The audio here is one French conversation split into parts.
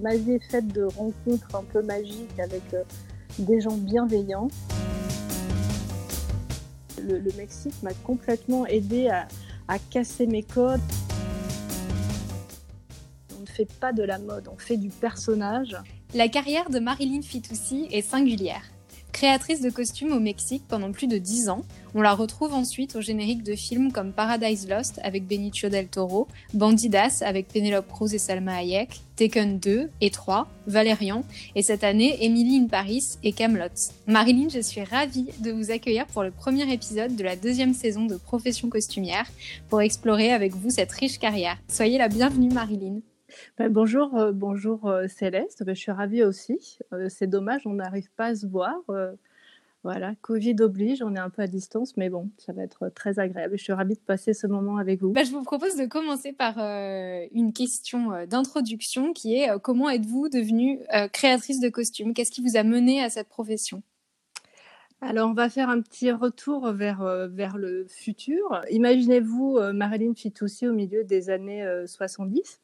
ma vie est faite de rencontres un peu magiques avec euh, des gens bienveillants. Le, Mexique m'a complètement aidé à, à casser mes codes. On ne fait pas de la mode, on fait du personnage. La carrière de Marilyn Fitoussi est singulière. Créatrice de costumes au Mexique pendant plus de 10 ans, on la retrouve ensuite au générique de films comme Paradise Lost avec Benicio del Toro, Bandidas avec Penelope Cruz et Salma Hayek, Taken 2 et 3, Valérian, et cette année Emily in Paris et Camelot. Marilyn, je suis ravie de vous accueillir pour le premier épisode de la deuxième saison de Profession costumière pour explorer avec vous cette riche carrière. Soyez la bienvenue Marilyn. Ben, bonjour, euh, bonjour euh, Céleste. Ben, je suis ravie aussi. Euh, c'est dommage, on n'arrive pas à se voir. voilà, Covid oblige, on est un peu à distance, mais bon, ça va être très agréable. Je suis ravie de passer ce moment avec vous. Ben, je vous propose de commencer par une question d'introduction qui est comment êtes-vous devenue créatrice de costumes? Qu'est-ce qui vous a mené à cette profession? Alors, on va faire un petit retour vers, vers le futur. Imaginez-vous Marilyn Fitoussi au milieu des années 70.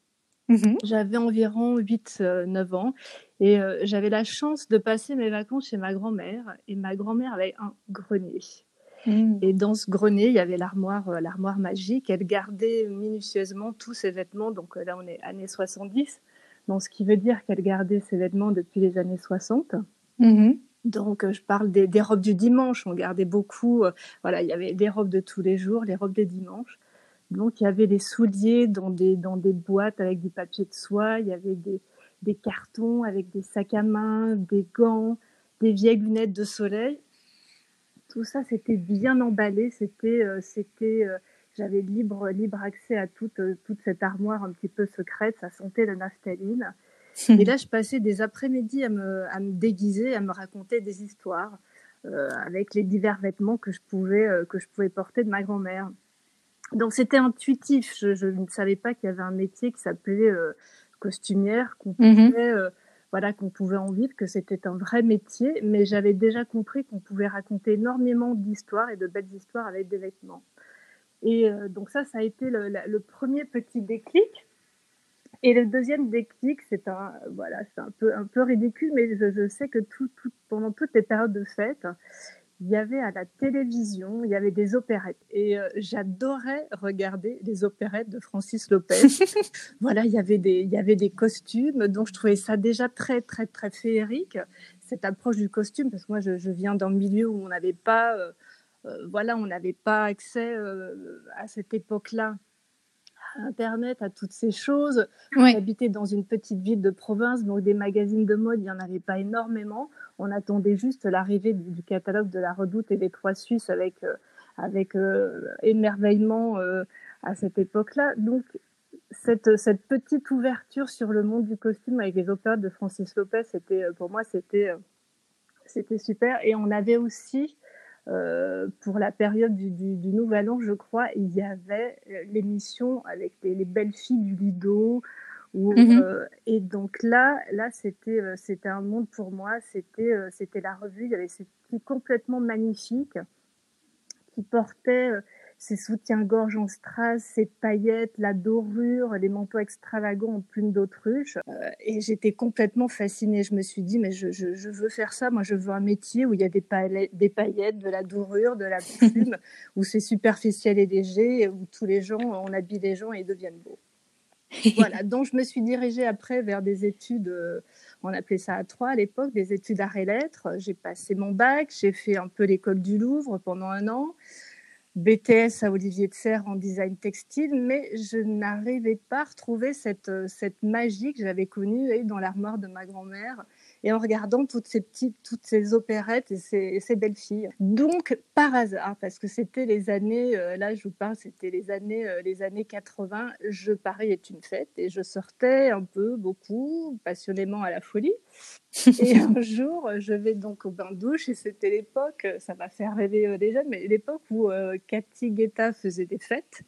Mmh j'avais environ 8-9 euh, ans et euh, j'avais la chance de passer mes vacances chez ma grand-mère et ma grand-mère avait un grenier. Mmh. Et dans ce grenier, il y avait l'armoire, euh, l'armoire magique. Elle gardait minutieusement tous ses vêtements. Donc là, on est années 70. Donc, ce qui veut dire qu'elle gardait ses vêtements depuis les années 60. Mmh donc, je parle des, des, robes du dimanche. On gardait beaucoup. voilà, il y avait des robes de tous les jours, les robes des dimanches. Donc il y avait des souliers dans des, dans des boîtes avec du papier de soie, il y avait des, des cartons avec des sacs à main, des gants, des vieilles lunettes de soleil. Tout ça, c'était bien emballé, c'était, euh, c'était, euh, j'avais libre, libre accès à toute, euh, toute cette armoire un petit peu secrète, ça sentait la naphtaline. Et là, je passais des après-midi à me, à me déguiser, à me raconter des histoires avec les divers vêtements que je pouvais, que je pouvais porter de ma grand-mère. Donc c'était intuitif. Je, ne savais pas qu'il y avait un métier qui s'appelait euh, costumière, qu'on mhm. pouvait, euh, voilà, qu'on pouvait en vivre, que c'était un vrai métier. Mais j'avais déjà compris qu'on pouvait raconter énormément d'histoires et de belles histoires avec des vêtements. Et euh, donc ça, ça a été le, premier petit déclic. Et le deuxième déclic, c'est un, voilà, c'est un peu, un peu ridicule, mais je, je sais que tout, tout, pendant toutes les périodes de fête, il y avait à la télévision, il y avait des opérettes. Et euh, j'adorais regarder les opérettes de Francis Lopez. voilà, il y, avait des, il y avait des costumes, donc je trouvais ça déjà très, très, très féerique, cette approche du costume, parce que moi, je, viens d'un milieu où on n'avait pas, euh, euh, voilà, on n'avait pas accès à cette époque-là Internet, à toutes ces choses. J'habitais dans une petite ville de province, donc des magazines de mode, il n'y en avait pas énormément. On attendait juste l'arrivée du, catalogue de la Redoute et des Trois Suisses avec, euh, avec euh, émerveillement euh, à cette époque-là. Donc, cette, cette, petite ouverture sur le monde du costume avec les opéras de Francis Lopez, c'était, pour moi, c'était, c'était super. Et on avait aussi euh, pour la période du, du, Nouvel An, je crois, il y avait euh, l'émission avec les, belles filles du Lido. Où, mhm. euh, et donc là, là c'était c'était un monde pour moi. C'était c'était la revue. Il y avait cette fille complètement magnifique qui portait ses soutiens-gorge en strass, ses paillettes, la dorure, les manteaux extravagants en plumes d'autruche. Euh, et j'étais complètement fascinée. Je me suis dit, mais je, je, veux faire ça. Moi, je veux un métier où il y a des paillettes, des paillettes de la dorure, de la plume, où c'est superficiel et léger, où tous les gens, on habille les gens et ils deviennent beaux. voilà, donc je me suis dirigée après vers des études, euh, on appelait ça à trois à l'époque, des études arts et lettres. J'ai passé mon bac, j'ai fait un peu l'école du Louvre pendant un an. BTS à Olivier de Serre en design textile, mais je n'arrivais pas à retrouver cette, euh, cette magie que j'avais connue dans l'armoire de ma grand-mère et en regardant toutes ces petites, toutes ces opérettes et ces, ces belles filles. Donc, par hasard, parce que c'était les années, euh, là je vous parle, c'était les années, euh, les années 80, je Paris est une fête et je sortais un peu, beaucoup, passionnément à la folie. Et un jour, je vais donc au bain-douche, et c'était l'époque, ça va faire rêver euh, les jeunes, mais l'époque où euh, Cathy Guetta faisait des fêtes,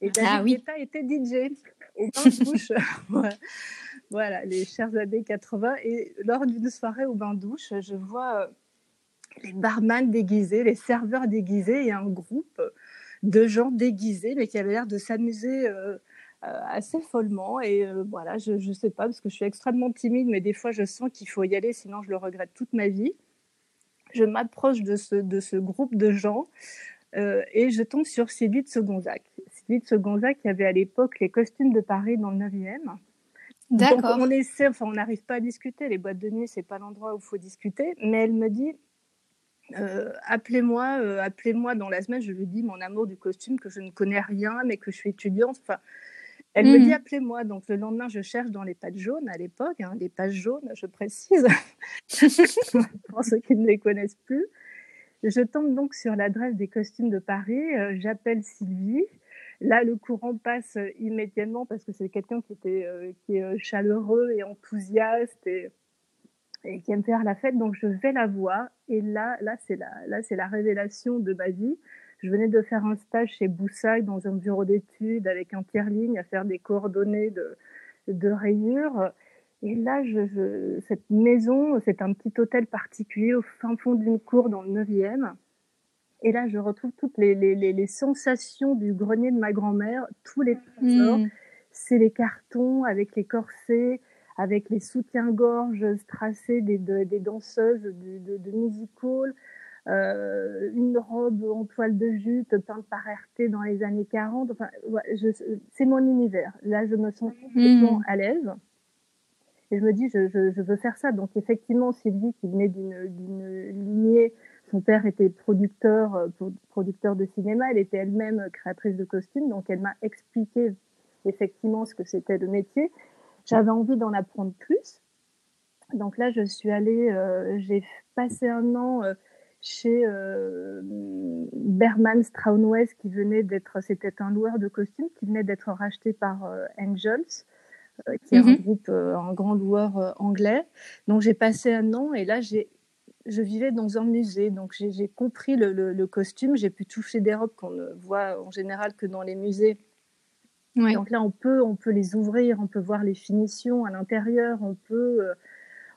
et David ah, oui. Guetta était DJ au bain-douche. voilà, les chères années 80. Et lors d'une soirée au bain-douche, je vois euh, les barman déguisés, les serveurs déguisés, et un groupe de gens déguisés, mais qui avaient l'air de s'amuser assez follement. Et voilà, je ne sais pas, parce que je suis extrêmement timide, mais des fois, je sens qu'il faut y aller, sinon je le regrette toute ma vie. Je m'approche de ce, de ce groupe de gens et je tombe sur Sylvie de Segonzac. Sylvie de Segonzac qui avait à l'époque les costumes de Paris dans le 9e. D'accord. on essaie, enfin, on n'arrive pas à discuter. Les boîtes de nuit, c'est pas l'endroit où il faut discuter. Mais elle me dit, euh, appelez-moi, euh, appelez-moi dans la semaine. Je lui dis mon amour du costume, que je ne connais rien, mais que je suis étudiante. Enfin, elle me dit mhm. appelez-moi. Donc le lendemain, je cherche dans les pages jaunes à l'époque, hein, les pages jaunes, je précise, pour ceux qui ne les connaissent plus. Je tombe donc sur l'adresse des costumes de Paris. Euh, j'appelle Sylvie. Là, le courant passe immédiatement parce que c'est quelqu'un qui était qui est chaleureux et enthousiaste et qui aime faire la fête. Donc je vais la voir et là, là c'est la, là c'est la révélation de ma vie. Je venais de faire un stage chez Boussac dans un bureau d'études avec un tiers-ligne à faire des coordonnées de, de rayures. Et là, cette maison, c'est un petit hôtel particulier au fin fond d'une cour dans le 9e. Et là, je retrouve toutes les, les, les, sensations du grenier de ma grand-mère, tous les trésors. Mmh. C'est les cartons avec les corsets, avec les soutiens-gorge strassés des, des danseuses de, de, music hall, euh, une robe en toile de jute peinte par RT dans les années 40. Enfin, c'est mon univers. Là, je me sens complètement hmm. à l'aise. Et je me dis, je, je, je, veux faire ça. Donc, effectivement, Sylvie, qui venait d'une lignée, son père était producteur, euh, producteur de cinéma, elle était elle-même créatrice de costumes. Donc, elle m'a expliqué effectivement ce que c'était le métier. J'avais envie d'en apprendre plus. Donc là, je suis allée, euh, j'ai passé un an euh, chez euh, Berman Straunwes qui venait d'être, c'était un loueur de costumes qui venait d'être racheté par Angels, qui est un mhm. groupe, un grand loueur anglais. Donc j'ai passé un an et là j'ai je vivais dans un musée, donc j'ai compris le, le costume, j'ai pu toucher des robes qu'on ne voit en général que dans les musées donc là, on peut, on peut les ouvrir, on peut voir les finitions à l'intérieur, on peut, euh,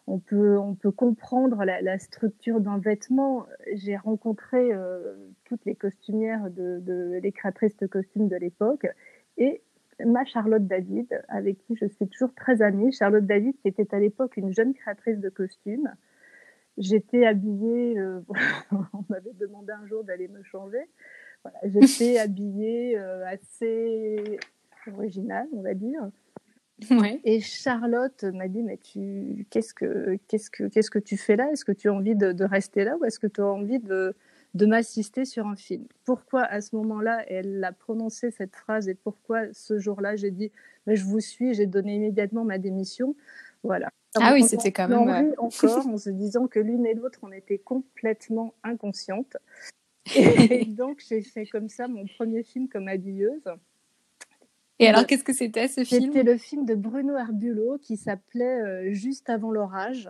on peut, on peut comprendre la, structure d'un vêtement. J'ai rencontré euh, toutes les costumières de, de, les créatrices de costumes de l'époque et ma Charlotte David, avec qui je suis toujours très amie. Charlotte David, qui était à l'époque une jeune créatrice de costumes. J'étais habillée, euh, on m'avait demandé un jour d'aller me changer. Voilà, J'étais habillée assez original, on va dire. Et Charlotte m'a dit mais tu qu'est-ce que qu'est-ce que qu'est-ce que tu fais là? Est-ce que tu as envie de, rester là ou est-ce que tu as envie de, de m'assister sur un film? Pourquoi à ce moment-là elle a prononcé cette phrase et pourquoi ce jour-là j'ai dit mais je vous suis, j'ai donné immédiatement ma démission? Voilà. Ah oui, c'était quand même ouais. encore en se disant que l'une et l'autre on était complètement inconscientes. Et donc j'ai fait comme ça mon premier film comme habilleuse. Et alors, qu'est-ce que c'était ce film? C'était le film de Bruno Herbulot qui s'appelait euh, Juste avant l'orage.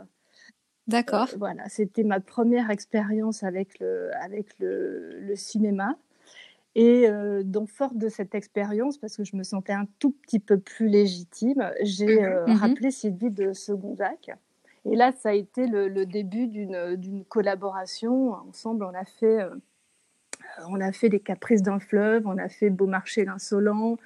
D'accord. Euh, voilà, c'était ma première expérience avec le, avec le, le cinéma. Et euh, donc, forte de cette expérience, parce que je me sentais un tout petit peu plus légitime, j'ai mhm. Mhm. rappelé Sylvie de Segonzac. Et là, ça a été le, le début d'une collaboration. Ensemble, on a fait, on a fait Les Caprices d'un fleuve, on a fait Beaumarchais l'insolent,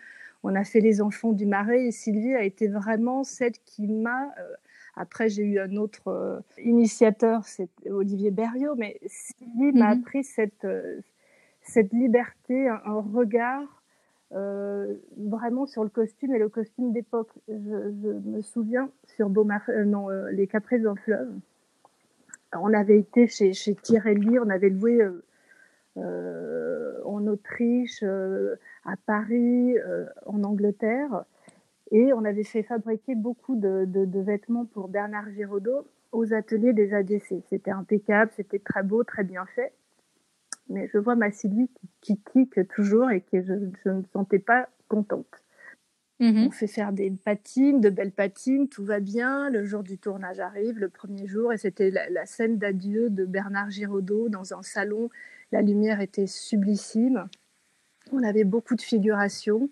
on a fait les enfants du Marais et Sylvie a été vraiment celle qui m'a. Euh, après, j'ai eu un autre euh, initiateur, c'est Olivier Berriot, mais Sylvie m'a mhm. appris cette, euh, cette liberté, un, regard vraiment sur le costume et le costume d'époque. Je, me souviin sur Beaumarchais, non, Les Caprices d'un fleuve. On avait été chez, chez Tirelli, on avait loué en Autriche à Paris, euh, en Angleterre. Et on avait fait fabriquer beaucoup de, vêtements pour Bernard Giraudot aux ateliers des ADC. C'était impeccable, c'était très beau, très bien fait. Mais je vois ma Sylvie qui, qui toujours et que je, ne me sentais pas contente. Mhm. On fait faire des patines, de belles patines, tout va bien. Le jour du tournage arrive, le premier jour, et c'était la, la, scène d'adieu de Bernard Giraudot dans un salon. La lumière était sublissime. On avait beaucoup de figurations.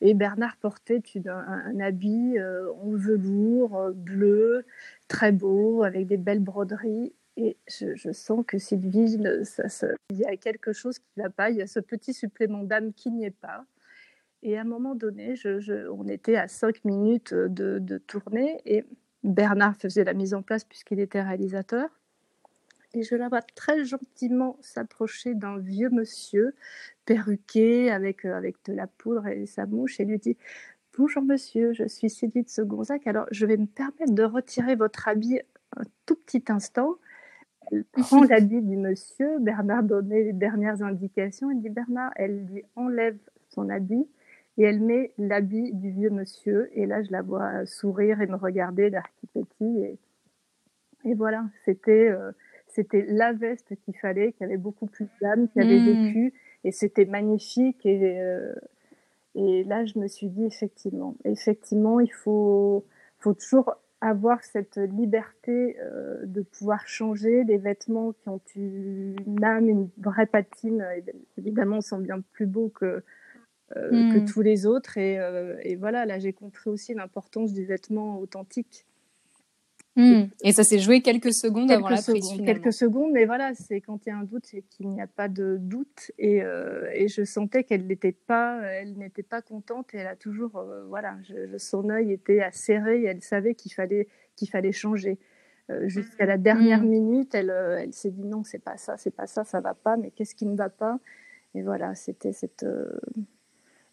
Et Bernard portait un, habit euh, en velours euh, bleu, très beau, avec des belles broderies. Et je, sens que Sylvie, il y a quelque chose qui ne va pas. Il y a ce petit supplément d'âme qui n'y est pas. Et à un moment donné, on était à 5 minutes de, de tournée et Bernard faisait la mise en place puisqu'il était réalisateur. Et je la vois très gentiment s'approcher d'un vieux monsieur perruqué avec, euh, avec de la poudre et sa mouche et lui dit Bonjour monsieur, je suis Sylvie de Segonzac. Alors je vais me permettre de retirer votre habit un tout petit instant. Elle prend l'habit du monsieur. Bernard donnait les dernières indications. Elle dit Bernard, elle lui enlève son habit et elle met l'habit du vieux monsieur. Et là, je la vois sourire et me regarder, l'air qui pétille. Et, et voilà, c'était euh, c'était la veste qu'il fallait, qui avait beaucoup plus d'âme, qui avait mmh. vécu. Et c'était magnifique. Et, euh, et là, je me suis dit, effectivement, effectivement, il faut, faut toujours avoir cette liberté euh, de pouvoir changer des vêtements qui ont une âme, une vraie patine. Évidemment, sont bien plus beaux que, euh, que hmm. tous les autres. Et, euh, et voilà, là, j'ai compris aussi l'importance du vêtement authentique. Hmm. Et ça s'est joué quelques secondes avant la prise. Quelques secondes, mais voilà, c'est quand il y a un doute, c'est qu'il n'y a pas de doute. Et, euh, et je sentais qu'elle n'était pas, elle n'était pas contente. Et elle a toujours, euh, voilà, son œil était acéré. Et elle savait qu'il fallait, qu'il fallait changer. Euh, jusqu'à la dernière hmm. minute, elle, elle s'est dit non, c'est pas ça, c'est pas ça, ça va pas. Mais qu'est-ce qui ne va pas? Et voilà, c'était cette,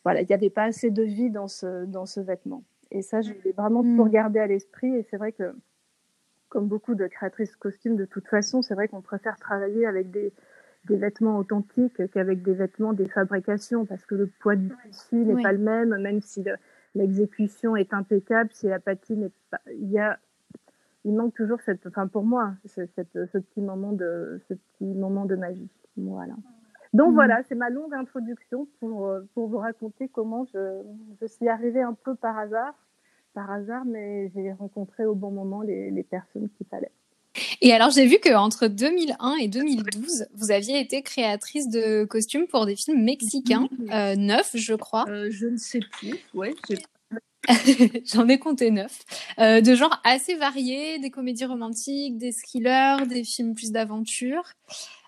voilà, il n'y avait pas assez de vie dans ce, dans ce vêtement. Et ça, je voulais vraiment hmm. tout regarder à l'esprit. Et c'est vrai que comme beaucoup de créatrices costumes, de toute façon, c'est vrai qu'on préfère travailler avec des, des vêtements authentiques qu'avec des vêtements des fabrications, parce que le poids du tissu n'est pas le même, même si l'exécution est impeccable, si la patine est pas, il y a, il manque toujours cette, enfin pour moi, cette, ce petit moment de, ce petit moment de magie. Voilà. Donc mmh. voilà, c'est ma longue introduction pour, pour vous raconter comment je, je suis arrivée un peu par hasard par hasard, mais j'ai rencontré au bon moment les, personnes qu'il fallait. Et alors, j'ai vu qu'entre 2001 et 2012, vous aviez été créatrice de costumes pour des films mexicains, euh, neuf, je crois. Euh, je ne sais plus, ouais. J'en ai compté neuf, euh, de genre assez variés, des comédies romantiques, des thrillers, des films plus d'aventure.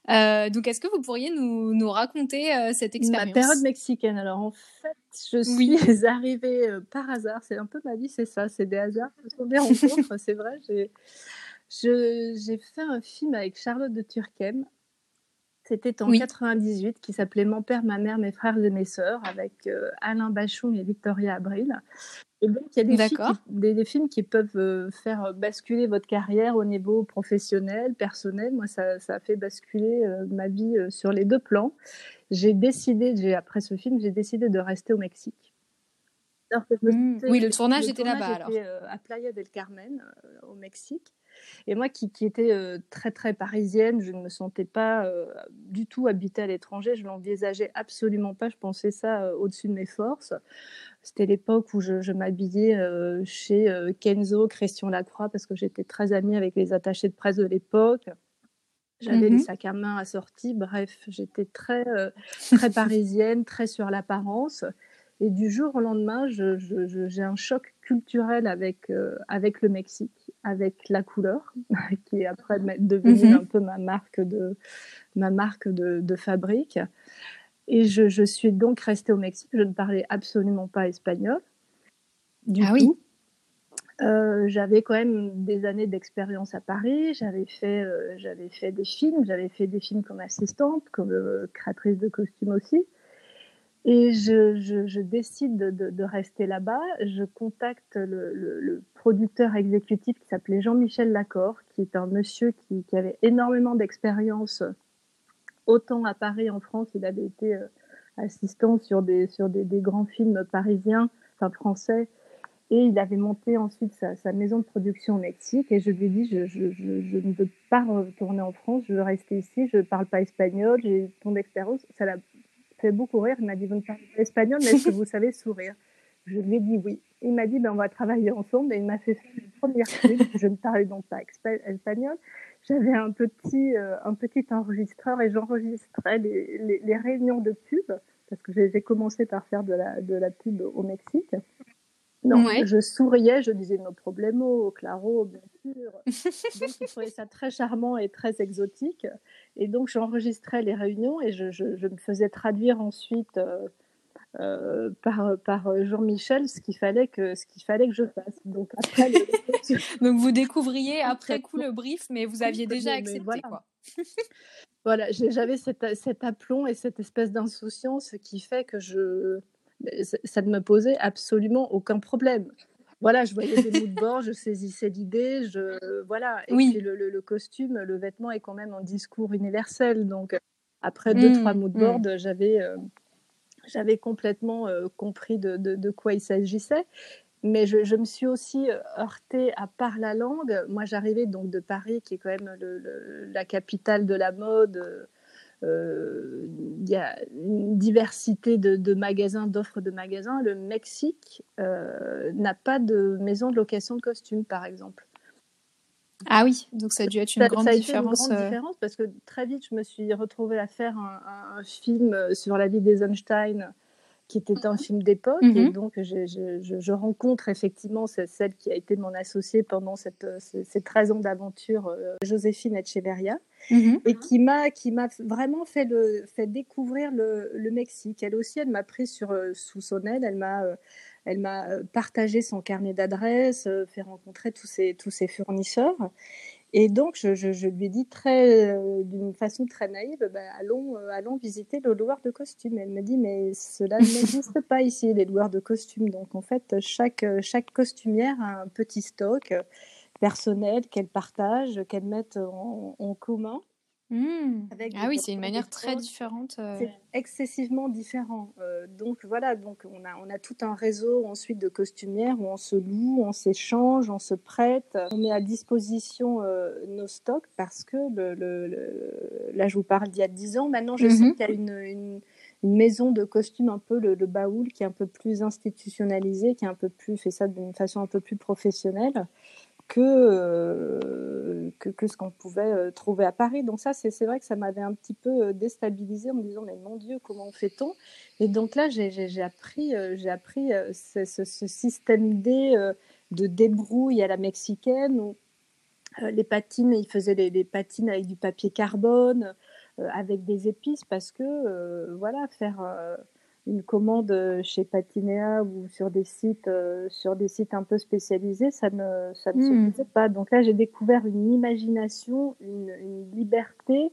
Euh, donc, est-ce que vous pourriez nous, nous raconter euh, cette expérience? Ma période mexicaine. Alors, en fait, je suis arrivée euh, par hasard. C'est un peu ma vie, c'est ça. C'est des hasards. Ce sont des rencontres, c'est vrai. J'ai fait un film avec Charlotte de Turquem. C'était en 98 qui s'appelait Mon père, ma mère, mes frères et mes sœurs avec Alain Bachon et Victoria Abril. Et donc, il y a des, films qui, des, films qui peuvent euh, faire basculer votre carrière au niveau professionnel, personnel. Moi, ça, ça a fait basculer euh, ma vie euh, sur les deux plans. J'ai décidé, après ce film, j'ai décidé de rester au Mexique. Mmh. oui, le tournage était là-bas alors. à Playa del Carmen, au Mexique. Et moi qui, qui étais très très parisienne, je ne me sentais pas du tout habiter à l'étranger, je l'envisageais absolument pas, je pensais ça au-dessus de mes forces. C'était l'époque où je, m'habillais chez Kenzo, Christian Lacroix, parce que j'étais très amie avec les attachés de presse de l'époque. J'avais les mmh sacs à main assortis, bref, j'étais très, très parisienne, très sur l'apparence. Et du jour au lendemain, j'ai un choc culturel avec, avec le Mexique, avec la couleur, qui est après devenue mmh un peu ma marque de, ma marque de, de fabrique. Et je, je, suis donc restée au Mexique. Je ne parlais absolument pas espagnol. Du ah oui. Euh, j'avais quand même des années d'expérience à Paris. J'avais fait, euh, j'avais fait des films. J'avais fait des films comme assistante, comme euh, créatrice de costumes aussi. Et je, décide de, rester là-bas. Je contacte le, producteur exécutif qui s'appelait Jean-Michel Lacor, qui est un monsieur qui, avait énormément d'expérience autant à Paris, en France, il avait été euh, assistant sur des, sur des, grands films parisiens, enfin français, et il avait monté ensuite sa, maison de production au Mexique. Et je lui ai dit, je, ne veux pas retourner en France, je veux rester ici, je ne parle pas espagnol, j'ai ton l'a fait beaucoup rire. Il m'a dit, vous ne parlez pas espagnol, mais est-ce que vous savez sourire? Je lui ai dit oui. Il m'a dit, ben, on va travailler ensemble. Et il m'a fait faire une première truc. Je ne parlais donc pas espagnol j'avais un petit, euh, un petit enregistreur et j'enregistrais les, réunions de pub parce que j'ai commencé par faire de la pub au Mexique. Donc, je souriais, je disais nos problèmes, au claro, bien sûr. donc, je trouvais ça très charmant et très exotique. Et donc, j'enregistrais les réunions et je, je, je, me faisais traduire ensuite euh, par, par Jean-Michel ce qu'il fallait que ce qu'il fallait que je fasse. Donc après, donc vous découvriez après coup le brief, mais vous aviez déjà accepté voilà. quoi. voilà, j'avais cet, cet aplomb et cette espèce d'insouciance qui fait que je ça ne me posait absolument aucun problème voilà, je voyais des mots de bord, je saisissais l'idée, je voilà. Et oui. puis le, le, costume, le vêtement est quand même un discours universel. Donc après deux trois mmh, mots de mmh. bord, j'avais euh, j'avais complètement euh, compris de, de, de, quoi il s'agissait. Mais je, je, me suis aussi euh, heurtée à part la langue. Moi, j'arrivais donc de Paris, qui est quand même le, la capitale de la mode il y a une diversité de, magasins, d'offres de magasins. Le Mexique euh, n'a pas de maison de location de costumes, par exemple. Ah oui, donc ça a dû être une grande différence. Une grande euh. différence parce que très vite, je me suis retrouvée à faire un, un film sur la vie d'Eisenstein qui était un film d'époque. Et mhm. donc, je, je, je, rencontre effectivement celle qui a été mon associée pendant cette, ces, 13 ans d'aventure, euh, Joséphine Echeverria, mhm. et qui m'a, qui m'a vraiment fait, le, fait découvrir le, le Mexique. Elle aussi, elle m'a pris sur, euh, sous son aile, elle m'a, euh, elle m'a partagé son carnet d'adresses, fait rencontrer tous ses, tous ses fournisseurs. Et donc, je, je, lui ai dit très, euh, d'une façon très naïve, bah, allons, euh, allons visiter le loueur de costumes. Elle me dit, mais cela n'existe pas ici, les loueurs de costumes. Donc, en fait, chaque, chaque costumière a un petit stock personnel qu'elle partage, qu'elle met en, en commun. Mmh. ah oui, c'est une manière très différente. Euh. C'est excessivement différent. Euh, donc voilà, donc on a, on a tout un réseau ensuite de costumières où on se loue, on s'échange, on se prête, on met à disposition euh, nos stocks parce que le, le, là je vous parle d'il y a 10 ans. Maintenant je sais mmh qu'il y a une, une, une, maison de costumes un peu le, baoul qui est un peu plus institutionnalisé, qui est un peu plus fait ça d'une façon un peu plus professionnelle que, euh, que, que, ce qu'on pouvait euh, trouver à Paris. Donc ça, c'est vrai que ça m'avait un petit peu euh, déstabilisé en me disant, mais mon Dieu, comment fait-on? Et donc là, j'ai appris, appris ce, ce, système D de débrouille à la mexicaine où les patines, ils faisaient des, patines avec du papier carbone, avec des épices, parce que, voilà, faire une commande euh, chez Patinea ou sur des sites, euh, sur des sites un peu spécialisés, ça ne, ça ne se hmm. faisait pas. Donc là, j'ai découvert une imagination, une, une liberté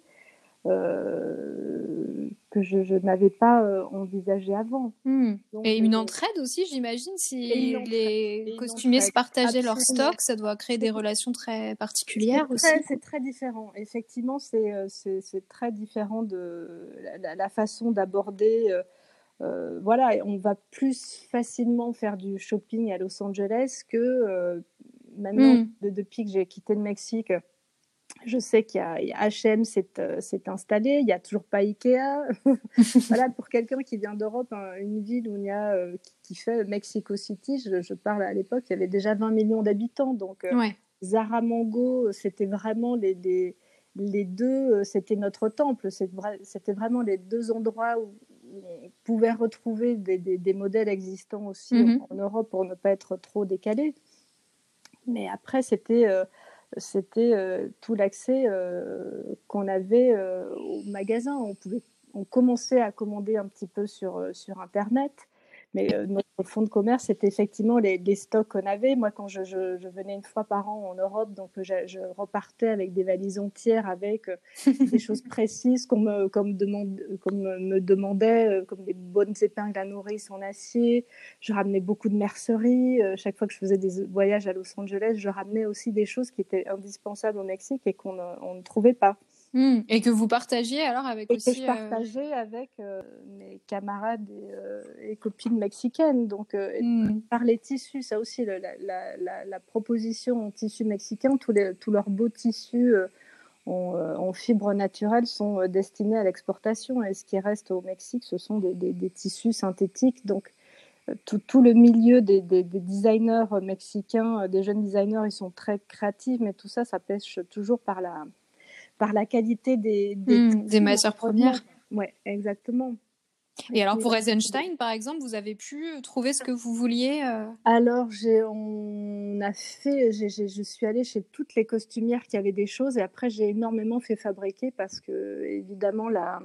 euh, que je, je n'avais pas euh, envisagé avant. Hmm. Et une entraide aussi, j'imagine, si les costumiers se partageaient leur stock, ça doit créer des relations très particulières aussi. C'est très différent. Effectivement, c'est très différent de la, la façon d'aborder euh, voilà, on va plus facilement faire du shopping à Los Angeles que euh, maintenant, hmm. depuis que j'ai quitté le Mexique. Je sais qu'il y a, H&M s'est installé, il n'y a toujours pas Ikea. voilà, pour quelqu'un qui vient d'Europe, hein, une ville où il y a euh, qui, fait Mexico City, je, parle à l'époque, il y avait déjà 20 millions d'habitants, donc Zara Mango, c'était vraiment les, les, les deux, c'était notre temple, c'était vraiment les deux endroits où, pouvait retrouver des, modèles existants aussi mhm. en, Europe pour ne pas être trop décalé. Mais après, c'était euh, c'était euh, tout l'accès euh, qu'on avait au magasin. On, pouvait, on commençait à commander un petit peu sur, sur Internet. Mais euh, notre fonds de commerce, c'était effectivement les, stocks qu'on avait. Moi, quand je, je, venais une fois par an en Europe, donc je, je repartais avec des valises entières avec euh, des choses précises qu'on me, comme demande, comme me demandait, euh, comme des bonnes épingles à nourrice en acier. Je ramenais beaucoup de mercerie. chaque fois que je faisais des voyages à Los Angeles, je ramenais aussi des choses qui étaient indispensables au Mexique et qu'on ne trouvait pas. Hmm. Et que vous partagiez alors avec et aussi. Que je euh, partageais avec euh, mes camarades euh, et, copines mexicaines. Donc, hmm. par les tissus, ça aussi, la, la, la, proposition en tissu mexicain, tous, les, tous leurs beaux tissus en, en fibres naturelles sont destinés à l'exportation. Et ce qui reste au Mexique, ce sont des, des, des tissus synthétiques. Donc, tout, tout, le milieu des, des, designers mexicains, des jeunes designers, ils sont très créatifs, mais tout ça, ça pêche toujours par la par la qualité des, des, mmh, matières premières. Oui, exactement. Et alors pour Eisenstein, par exemple, vous avez pu trouver ce que vous vouliez euh Alors j'ai, on a fait, je suis allée chez toutes les costumières qui avaient des choses et après j'ai énormément fait fabriquer parce que évidemment la,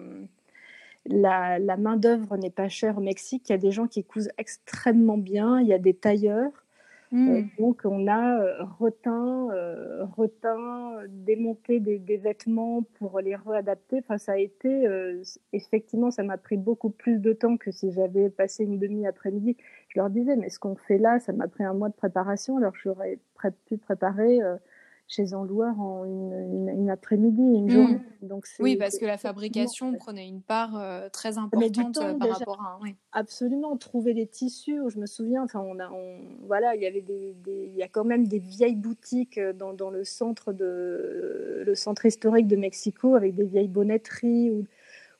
la, la main-d'œuvre n'est pas chère au Mexique. Il y a des gens qui cousent extrêmement bien. Il y a des tailleurs. Euh, mm. donc, on a euh, reteint, euh, reteint, démonté des, des, vêtements pour les réadapter. Enfin, ça a été, effectivement, ça m'a pris beaucoup plus de temps que si j'avais passé une demi-après-midi. Je leur disais, mais ce qu'on fait là, ça m'a pris un mois de préparation, alors j'aurais pu préparer chez un loueur en une, une, après-midi, une mmh. journée. Donc oui, parce que la fabrication prenait une part euh, très importante euh, par rapport à. Oui. Absolument, trouver les tissus. Je me souviens, enfin, on a, voilà, il y avait des, il y a quand même des vieilles boutiques euh, dans, dans, le centre de le centre historique de Mexico avec des vieilles bonnetteries ou,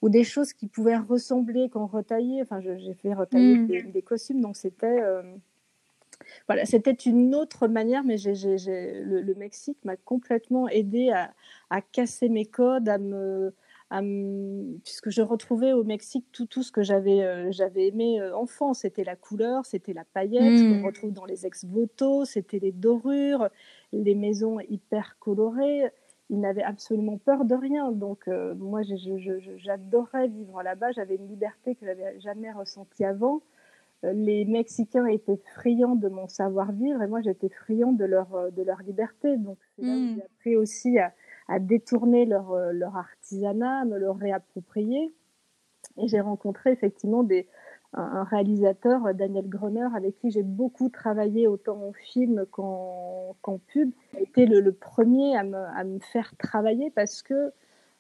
ou des choses qui pouvaient ressembler quand retaillait. Enfin, j'ai fait retailler mmh. des, costumes, donc c'était voilà, c'était une autre manière, mais le, Mexique m'a complètement aidé à, casser mes codes, à me, puisque je retrouvais au Mexique tout, tout ce que j'avais euh, j'avais aimé euh, enfant. C'était la couleur, c'était la paillette qu'on mmh. retrouve dans les ex-voto, c'était les dorures, les maisons hyper colorées. Ils n'avaient absolument peur de rien. Donc, euh, moi, j'adorais vivre là-bas. J'avais une liberté que j'avais jamais ressentie avant les Mexicains étaient friands de mon savoir-vivre et moi j'étais friand de leur, euh, de leur liberté. Donc c'est là où hmm. j'ai appris aussi à, détourner leur, euh, leur artisanat, à me le réapproprier. Et j'ai rencontré effectivement des, un, réalisateur, Daniel Groner, avec qui j'ai beaucoup travaillé autant en film qu'en pub. Il a été le, premier à me, à me, faire travailler parce que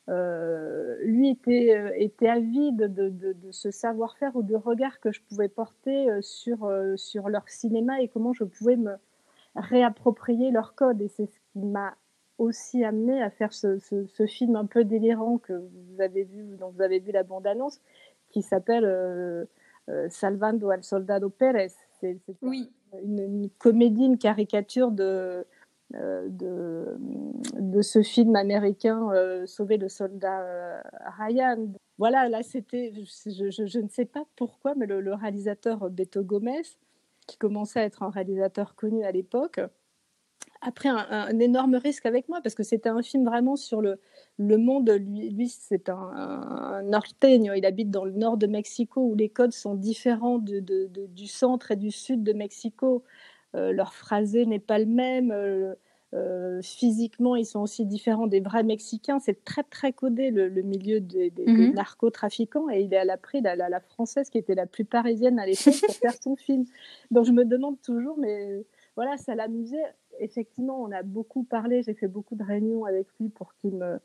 euh, lui était, euh, était avide de, de, ce savoir-faire ou de regard que je pouvais porter euh, sur, sur leur cinéma et comment je pouvais me réapproprier leur code. Et c'est ce qui m'a aussi amené à faire ce, ce, film un peu délirant que vous avez vu, dont vous avez vu la bande-annonce, qui s'appelle Salvando al Soldado Pérez. C'est oui. une, une, comédie, une caricature de, de, de, ce film américain euh, Sauver le soldat euh, Ryan. Voilà, là c'était, je, ne sais pas pourquoi, mais le, réalisateur Beto Gomez, qui commençait à être un réalisateur connu à l'époque, a pris un, énorme risque avec moi parce que c'était un film vraiment sur le, le monde. Lui, c'est un, un, norteño, il habite dans le nord de Mexico où les codes sont différents du centre et du sud de Mexico. Euh, leur phrasé n'est pas le même. Euh, euh, physiquement, ils sont aussi différents des vrais Mexicains. C'est très, très codé le, milieu des, mhm. narcotrafiquants. Et il a pris la, la, française qui était la plus parisienne à l'époque pour faire son film. Donc je me demande toujours, mais voilà, ça l'amusait. Effectivement, on a beaucoup parlé. J'ai fait beaucoup de réunions avec lui pour qu'il me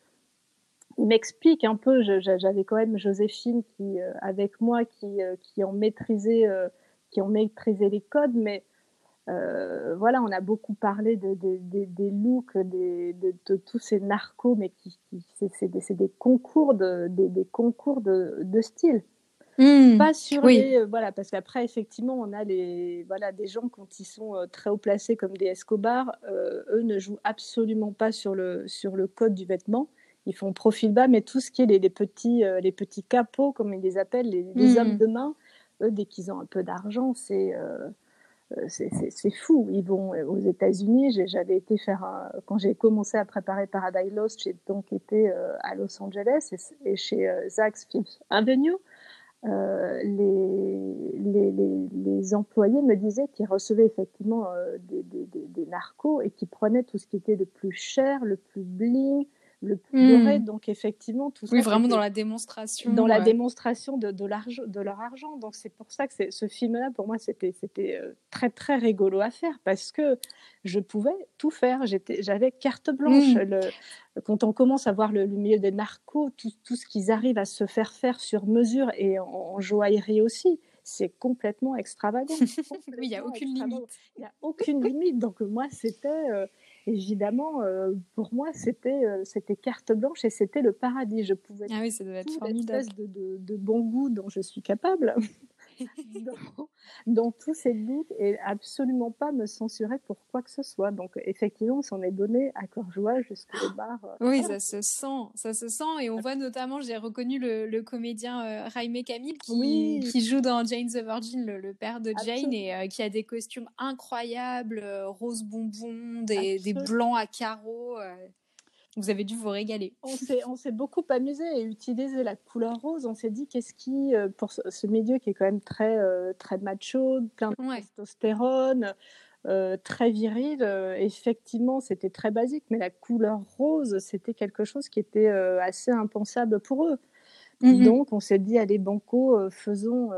m'explique un peu. J'avais quand même Joséphine qui, avec moi, qui, qui en maîtrisait, qui ont maîtrisé les codes, mais euh, voilà, on a beaucoup parlé de, des looks, de, tous ces narcos, mais qui, c'est des, concours de, des, concours de, style. Mmh. pas sur les, euh, voilà, parce qu'après effectivement on a les, voilà, des gens quand ils sont euh, très haut placés comme des Escobar, eux ne jouent absolument pas sur le, sur le code du vêtement. Ils font profil bas, mais tout ce qui est les, petits, les petits capots, comme ils les appellent, les, mmh. hommes de main, eux, dès qu'ils ont un peu d'argent, c'est c'est fou. Ils vont euh, aux États-Unis. J'avais été faire quand j'ai commencé à préparer Paradise Lost, j'ai donc été euh, à Los Angeles et, chez Zach Fifth Avenue. Euh, les, les, les, employés me disaient qu'ils recevaient effectivement des, des, des, narcos et qu'ils prenaient tout ce qui était le plus cher, le plus bling, le plus doré. Hmm. Donc effectivement, tout ça. Oui, vraiment dans la démonstration. Dans la démonstration de, de, de leur argent. Donc c'est pour ça que ce film-là, pour moi, c'était euh, très très rigolo à faire parce que je pouvais tout faire. J'avais carte blanche. Hmm. Le, quand on commence à voir le, milieu des narcos, tout, tout ce qu'ils arrivent à se faire faire sur mesure et en, joaillerie aussi c'est complètement extravagant. oui, il n'y a aucune limite. Il n'y a aucune limite. Donc moi, c'était, euh, évidemment, euh, pour moi, c'était euh, c'était carte blanche et c'était le paradis. Je pouvais ah oui, ça devait être formidable. De, de, de, bon goût dont je suis capable dans, tous ces doutes et absolument pas me censurer pour quoi que ce soit. Donc effectivement, on s'en est donné à cœur joie jusqu'au bar. Euh, oui, ça se sent, ça se sent et on voit notamment, j'ai reconnu le, comédien euh, Jaime Camille qui, qui, joue dans Jane the Virgin, le, père de Jane et euh, qui a des costumes incroyables, rose bonbon, des, des blancs à carreaux. Vous avez dû vous régaler. On s'est beaucoup amusé et utilisé la couleur rose. On s'est dit qu'est-ce qui, pour ce, milieu qui est quand même très, très macho, plein de testostérone, très viril, effectivement, c'était très basique, mais la couleur rose, c'était quelque chose qui était assez impensable pour eux. Mmh Donc, on s'est dit, allez, Banco, faisons,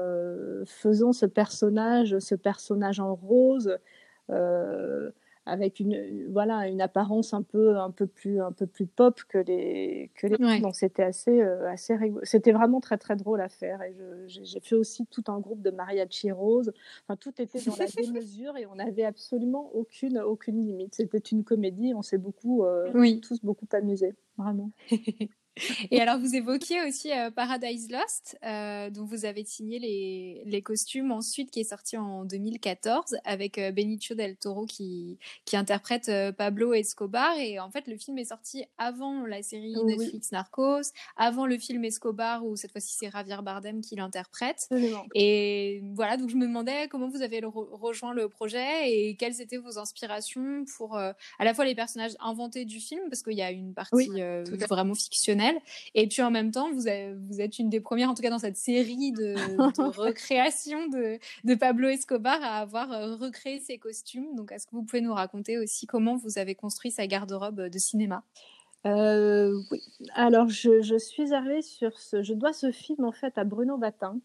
faisons ce personnage, ce personnage en rose avec une voilà une apparence un peu un peu plus un peu plus pop que les que les donc c'était assez euh, assez c'était vraiment très très drôle à faire et j'ai fait aussi tout un groupe de mariachi rose. Enfin tout était dans la démesure et on n'avait absolument aucune aucune limite. C'était une comédie on s'est beaucoup euh, tous beaucoup amusés vraiment Et alors, vous évoquiez aussi euh, Paradise Lost, euh, dont vous avez signé les, les, costumes ensuite, qui est sorti en 2014 avec euh, Benicio del Toro qui, qui interprète Pablo Escobar. Et en fait, le film est sorti avant la série Netflix Narcos, avant le film Escobar, où cette fois-ci c'est Javier Bardem qui l'interprète. Et voilà, donc je me demandais comment vous avez rejoint le projet et quelles étaient vos inspirations pour à la fois les personnages inventés du film, parce qu'il y a une partie vraiment fictionnelle et puis en même temps, vous, vous êtes une des premières, en tout cas dans cette série de, recréation de, de, Pablo Escobar, à avoir euh, recréé ses costumes. Donc, est-ce que vous pouvez nous raconter aussi comment vous avez construit sa garde-robe de cinéma? Euh, oui. Alors, je, suis arrivée sur ce. Je dois ce film en fait à Bruno Vatin.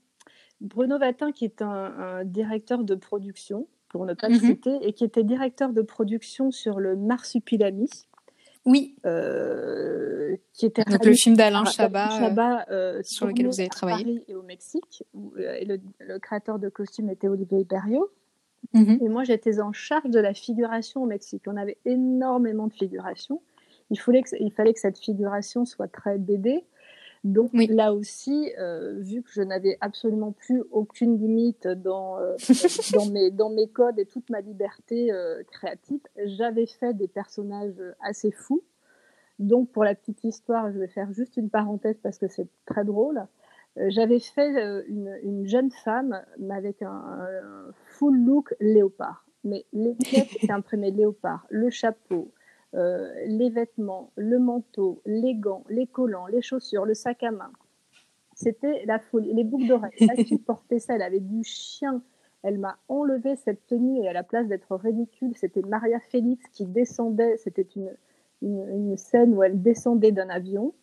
Bruno Vatin, qui est un, directeur de production, pour ne pas le mm-hmm. citer, et qui était directeur de production sur le Marsupilami, oui. Euh, qui était Donc le film d'Alain Chabat, euh, sur lequel vous avez travaillé. À Paris et au Mexique. Euh, et le, créateur de costumes était Olivier Berriot. Mhm. Et moi, j'étais en charge de la figuration au Mexique. On avait énormément de figurations. Il, fallait que, il fallait que cette figuration soit très BD. Donc là aussi, euh, vu que je n'avais absolument plus aucune limite dans, euh, dans, mes, dans mes codes et toute ma liberté euh, créative, j'avais fait des personnages assez fous. Donc pour la petite histoire, je vais faire juste une parenthèse parce que c'est très drôle. J'avais fait une, une, jeune femme avec un, un full look léopard. Mais les pièces étaient imprimées léopard, le chapeau, euh, les vêtements, le manteau, les gants, les collants, les chaussures, le sac à main. C'était la folie. Les boucles d'oreilles. La fille portait ça, elle avait du chien. Elle m'a enlevé cette tenue et à la place d'être ridicule, c'était Maria Félix qui descendait. C'était une, une, scène où elle descendait d'un avion.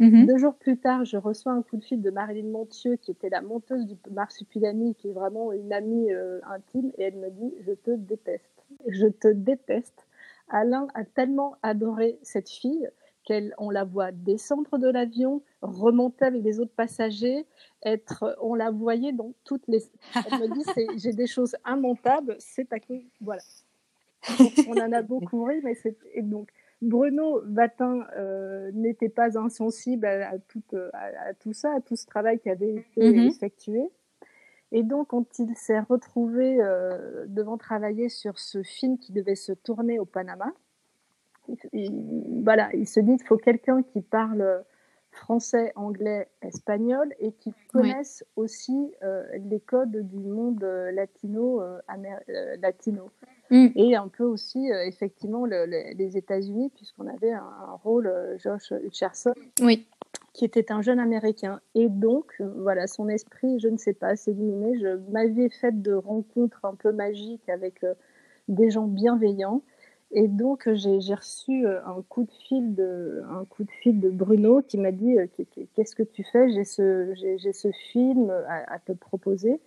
Mhm. Deux jours plus tard, je reçois un coup de fil de Marilyn Montieu, qui était la monteuse du Marsupilami, qui est vraiment une amie euh, intime, et elle me dit Je te déteste. Je te déteste. Alain a tellement adoré cette fille qu'on la voit descendre de l'avion, remonter avec les autres passagers, être, on la voyait dans toutes les. Elle me dit, j'ai des choses immontables, c'est à cause, voilà. on en a beaucoup ri, mais c'est donc Bruno Vatin euh, n'était pas insensible à, tout, à, tout ça, à tout ce travail qui avait été mm-hmm. effectué. Et donc, quand il s'est retrouvé euh, devant travailler sur ce film qui devait se tourner au Panama, il, voilà, il se dit qu'il faut quelqu'un qui parle français, anglais, espagnol et qui connaisse aussi euh, les codes du monde latino, euh, latino. Mm. et un peu aussi effectivement les États-Unis puisqu'on avait un, un rôle Josh Hutcherson. Oui qui était un jeune Américain. Et donc, voilà, son esprit, je ne sais pas, s'est illuminé. Je, ma vie est faite de rencontres un peu magiques avec euh, des gens bienveillants. Et donc, j'ai reçu euh, un coup, de fil de, un coup de fil de Bruno qui m'a dit euh, Qu'est-ce que tu fais? J'ai ce, ce film à, te proposer.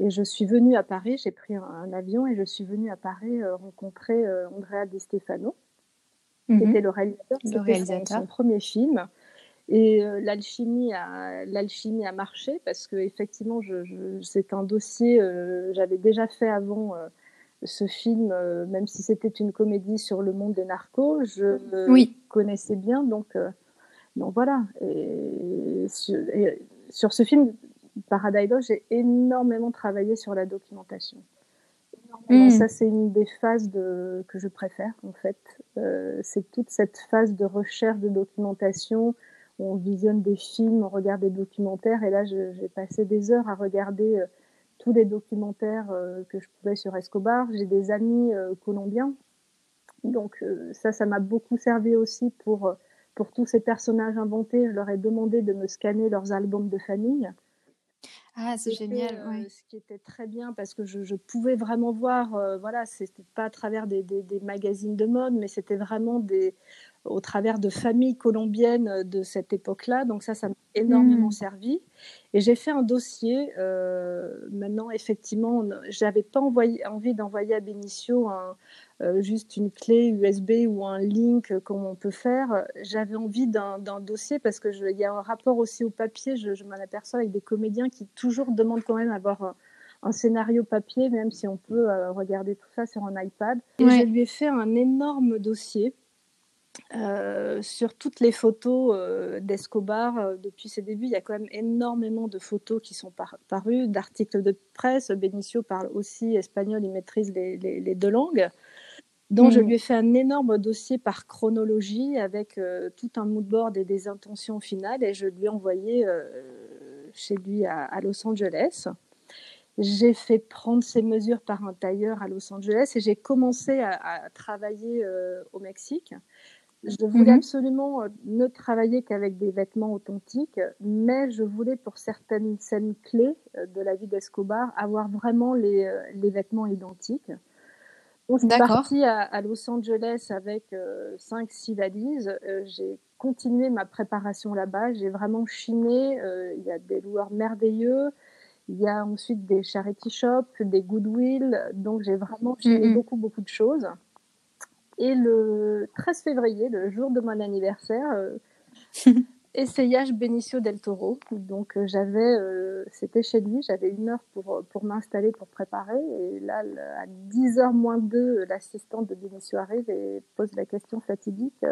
Et je suis venue à Paris, j'ai pris un, avion et je suis venue à Paris rencontrer Andrea Di Stefano, qui mhm. était le réalisateur. Le réalisateur. son premier film. Et euh, l'alchimie a l'alchimie a marché parce que effectivement, je, c'est un dossier. Euh, j'avais déjà fait avant euh, ce film, même si c'était une comédie sur le monde des narcos, je oui. connaissais bien. Donc, donc voilà. Et sur, ce film Paradise Lost, j'ai énormément travaillé sur la documentation. Hmm. Ça, c'est une des phases de, que je préfère, en fait. c'est toute cette phase de recherche de documentation, on visionne des films, on regarde des documentaires. Et là, j'ai passé des heures à regarder euh, tous les documentaires euh, que je pouvais sur Escobar. J'ai des amis euh, colombiens Donc ça, ça m'a beaucoup servi aussi pour, pour tous ces personnages inventés. Je leur ai demandé de me scanner leurs albums de famille. Ah, c'est génial. Ce qui était très bien parce que je, pouvais vraiment voir, voilà, c'était pas à travers des, des, magazines de mode, mais c'était vraiment des, au travers de familles colombiennes de cette époque-là. Donc ça, ça m'a énormément mmh. servi. Et j'ai fait un dossier. Euh, maintenant, effectivement, j'avais pas envoyé, envie d'envoyer à Benicio euh, juste une clé USB ou un link comme on peut faire. J'avais envie d'un dossier parce que il y a un rapport aussi au papier. Je, m'en aperçois avec des comédiens qui toujours demandent quand même d'avoir un, un, scénario papier, même si on peut euh, regarder tout ça sur un iPad. Et je lui ai fait un énorme dossier euh, sur toutes les photos euh, d'Escobar euh, depuis ses débuts, il y a quand même énormément de photos qui sont parues, d'articles de presse. Benicio parle aussi espagnol, il maîtrise les, deux langues. Donc, je mhm. lui ai fait un énorme dossier par chronologie avec tout un moodboard et des intentions finales et je lui ai envoyé chez lui à, Los Angeles. J'ai fait prendre ses mesures par un tailleur à Los Angeles et j'ai commencé à, à travailler au Mexique. Je voulais mhm. absolument euh, ne travailler qu'avec des vêtements authentiques, mais je voulais pour certaines scènes clés euh, de la vie d'Escobar avoir vraiment les, euh, les, vêtements identiques. Donc, je suis partie à, Los Angeles avec 5-6 valises. j'ai continué ma préparation là-bas. J'ai vraiment chiné. il y a des loueurs merveilleux. Il y a ensuite des charity shops, des Goodwill. Donc, j'ai vraiment chiné mhm. beaucoup, beaucoup de choses. Et le 13 février, le jour de mon anniversaire, euh, essayage Benicio del Toro. Donc euh, j'avais, euh, c'était chez lui, j'avais une heure pour, pour m'installer, pour préparer. Et là, à 10h moins 2, l'assistante de Benicio arrive et pose la question fatidique.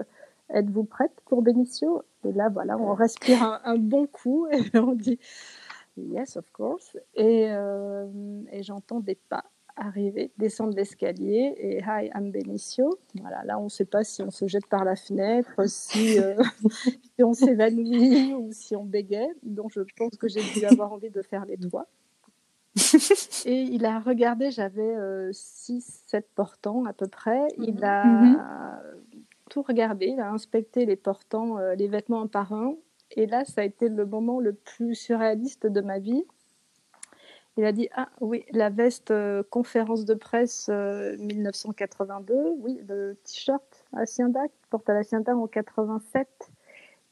Êtes-vous prête pour Benicio? Et là, voilà, on respire un, bon coup et on dit Yes, of course. Et, et j'entends des pas arriver, descendre l'escalier et Hi, I'm Benicio. Voilà, là, on ne sait pas si on se jette par la fenêtre, si, euh, si on s'évanouit ou si on bégaye. Donc, je pense que j'ai dû avoir envie de faire les doigts. et il a regardé, j'avais 6, euh, 7 portants à peu près. Il a mhm. tout regardé, il a inspecté les portants, euh, les vêtements un par un. Et là, ça a été le moment le plus surréaliste de ma vie il a dit Ah oui, la veste euh, conférence de presse 1982, euh, oui, le t-shirt Hacienda qu'il porte à l'Hacienda en 87.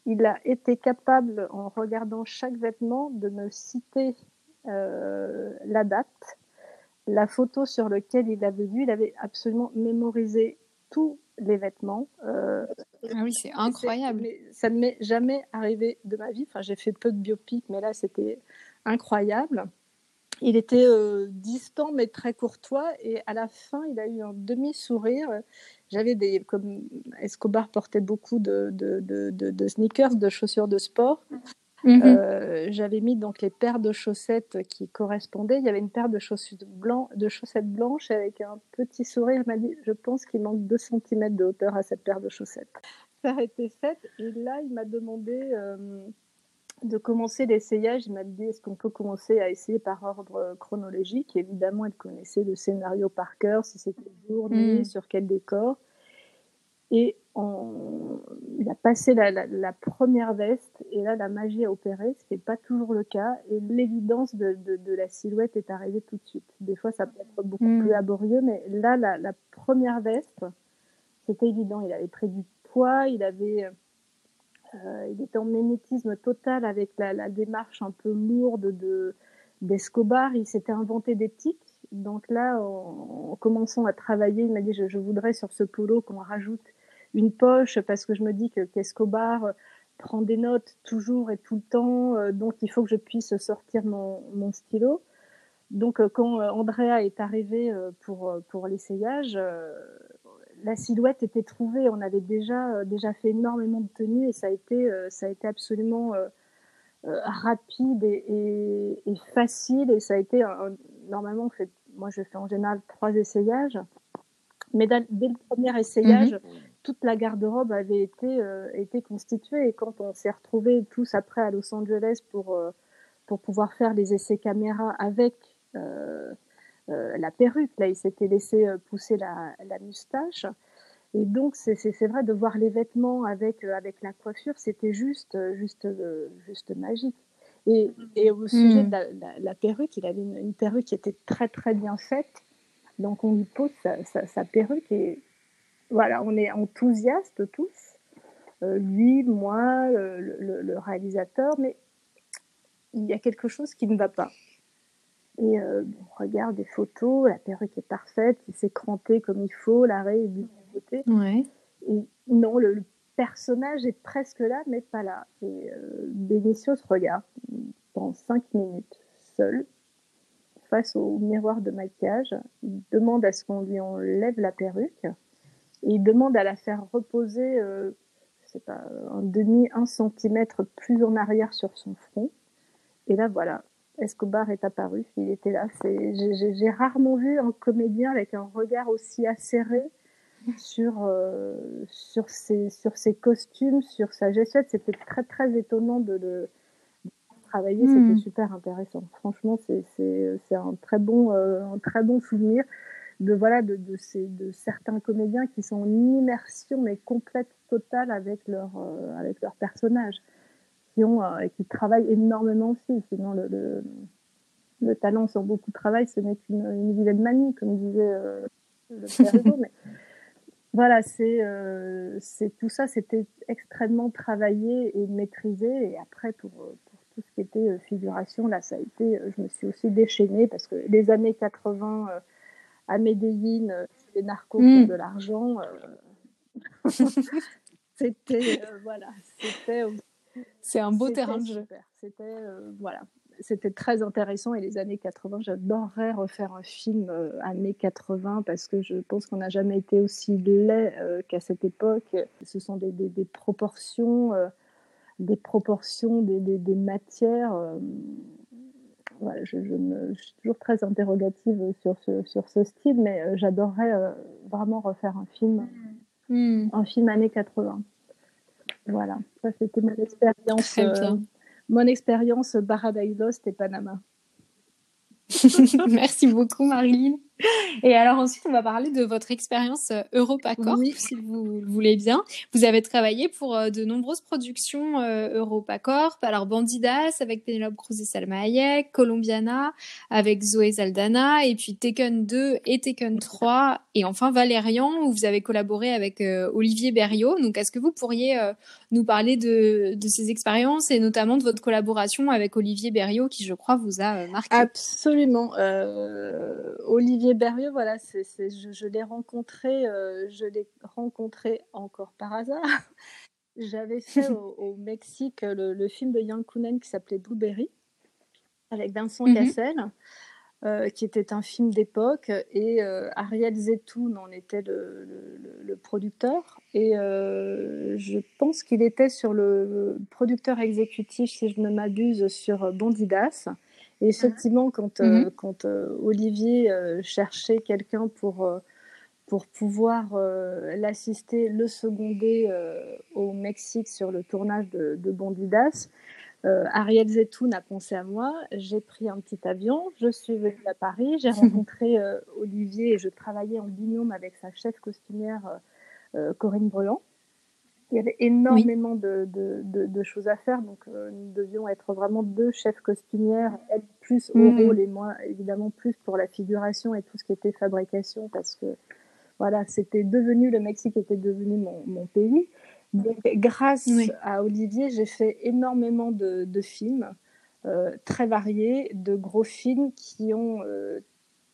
Il a été capable, en regardant chaque vêtement, de me citer euh, la date, la photo sur laquelle il avait vu. Il avait absolument mémorisé tous les vêtements. ah oui, c'est incroyable. Mais ça ne m'est jamais arrivé de ma vie. Enfin, j'ai fait peu de biopics, mais là, c'était incroyable. Il était euh, distant mais très courtois et à la fin, il a eu un demi-sourire. J'avais des, comme Escobar portait beaucoup de, de, de, sneakers, de chaussures de sport. Mhm. Euh, j'avais mis donc les paires de chaussettes qui correspondaient. Il y avait une paire de chaussettes, blanc, de chaussettes blanches avec un petit sourire. Il m'a dit Je pense qu'il manque 2 cm de hauteur à cette paire de chaussettes. Ça a été fait. Et là, il m'a demandé. Euh, de commencer l'essayage, il m'a dit est-ce qu'on peut commencer à essayer par ordre chronologique? Évidemment, elle connaissait le scénario par cœur, si c'était jour, nuit, mm. sur quel décor. Et il a passé la, première veste, et là, la magie a opéré, ce qui n'est pas toujours le cas. Et l'évidence de, la silhouette est arrivée tout de suite. Des fois, ça peut être beaucoup mm. plus laborieux, mais là, la, la première veste, c'était évident. Il avait pris du poids, il avait euh, il était en ménétisme total avec la, démarche un peu lourde de d'Escobar. Il s'était inventé des tics. Donc là, en, commençant à travailler, il m'a dit je, voudrais sur ce polo qu'on rajoute une poche parce que je me dis que qu'Escobar prend des notes toujours et tout le temps, euh, donc il faut que je puisse sortir mon, stylo. Donc euh, quand Andrea est arrivée pour, pour l'essayage, la silhouette était trouvée. On avait déjà, euh, déjà fait énormément de tenues et ça a été, euh, ça a été absolument euh, rapide et, facile. Et ça a été, normalement, fait, moi je fais en général trois essayages. Mais dès le premier essayage, mhm. toute la garde-robe avait été, été constituée. Et quand on s'est retrouvés tous après à Los Angeles pour, pour pouvoir faire les essais caméra avec euh, la perruque. Là, il s'était laissé euh, pousser la, moustache. Et donc, c'est vrai de voir les vêtements avec, avec la coiffure, c'était juste, juste, juste magique. Et, et au sujet mm. de la, perruque, il avait une, perruque qui était très, très bien faite. Donc, on lui pose sa, sa, perruque et voilà, on est enthousiastes tous. lui, moi, le, le, réalisateur, mais il y a quelque chose qui ne va pas. Et euh, on regarde des photos, la perruque est parfaite, il s'est cranté comme il faut, l'arrêt est bien beauté. Ouais. Et non, le, personnage est presque là, mais pas là. Et euh, se regarde pendant cinq minutes, seul, face au miroir de maquillage. Il demande à ce qu'on lui enlève la perruque. Et il demande à la faire reposer, euh, je sais pas, un demi, un centimètre plus en arrière sur son front. Et là, voilà, Escobar est apparu, il était là. J'ai rarement vu un comédien avec un regard aussi acéré sur, euh, sur, ses, sur ses costumes, sur sa gestuelle. C'était très très étonnant de le travailler, c'était hmm. super intéressant. Franchement, c'est un, très bon, euh, un très bon souvenir de, voilà, de, de, ces, de certains comédiens qui sont en immersion mais complète, totale avec leur, euh, avec leur personnage qui, ont, euh, qui travaillent énormément aussi. Sinon, le, le, talent sans beaucoup de travail, ce n'est qu'une une vilaine manie, comme disait euh, le père Hugo. mais voilà, c'est euh, tout ça, c'était extrêmement travaillé et maîtrisé. Et après, pour, pour, tout ce qui était figuration, là, ça a été, je me suis aussi déchaînée parce que les années 80 à Medellin, les narcos mmh. de l'argent. c'était voilà, c'était c'est un beau terrain de jeu. C'était euh, voilà, c'était très intéressant et les années 80, j'adorerais refaire un film euh, années 80 parce que je pense qu'on n'a jamais été aussi laid euh, qu'à cette époque. Ce sont des, des, proportions, des proportions, des, des matières. Voilà, je, je, suis toujours très interrogative sur ce, sur ce style, mais j'adorerais vraiment refaire un film, mmh. un film années 80. Voilà, ça c'était mon expérience. Euh, mon expérience Paradise Lost et Panama. Merci beaucoup, Marilyn. Et alors ensuite, on va parler de votre expérience euh, EuropaCorp, si vous le voulez bien. Vous avez travaillé pour euh, de nombreuses productions euh, EuropaCorp. Alors Bandidas avec Penelope Cruz et Salma Hayek, Colombiana avec Zoé Zaldana, et puis Taken 2 et Taken 3, et enfin Valérian, où vous avez collaboré avec Olivier Berriot. Donc, est-ce que vous pourriez nous parler de, de ces expériences et notamment de votre collaboration avec Olivier Berriot, qui, je crois, vous a marqué? Absolument. Olivier Olivier voilà, c'est, je, l'ai rencontré, euh, je l'ai rencontré encore par hasard. J'avais fait au, Mexique le, film de Yann Kounen qui s'appelait Blueberry avec Vincent mmh Cassel, euh, qui était un film d'époque, et euh, Ariel Zetoun en était le, producteur. Et je pense qu'il était sur le producteur exécutif, si je ne m'abuse, sur Bondidas. Et effectivement, quand, euh, mhm. quand euh, Olivier euh, cherchait quelqu'un pour, pour pouvoir l'assister, le seconder au Mexique sur le tournage de, de Bondidas, Ariel Zetoun a pensé à moi. J'ai pris un petit avion, je suis venue à Paris, j'ai rencontré Olivier et je travaillais en binôme avec sa chef costumière Corinne Brelan. Il y avait énormément de, de, de, choses à faire, donc euh, nous devions être vraiment deux chefs costumières, elle plus au mm. rôle et moi évidemment plus pour la figuration et tout ce qui était fabrication, parce que voilà, c'était devenu, le Mexique était devenu mon, mon pays. Donc grâce à Olivier, j'ai fait énormément de, films. Euh, très variés, de gros films qui ont euh,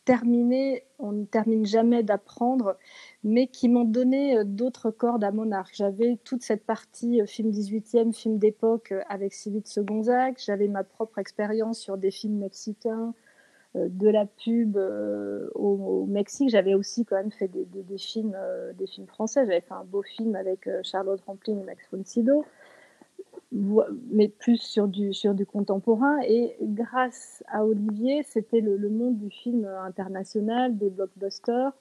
terminé, on ne termine jamais d'apprendre, mais qui m'ont donné euh, d'autres cordes à mon arc. J'avais toute cette partie euh, film 18e, film d'époque euh, avec Sylvie Gonzague. J'avais ma propre expérience sur des films mexicains, de la pub au, Mexique. J'avais aussi quand même fait des, films, des films français. J'avais fait un beau film avec Charlotte Rampling et Max von Sydow mais plus sur du, sur du contemporain. Et grâce à Olivier, c'était le, monde du film international, des blockbusters.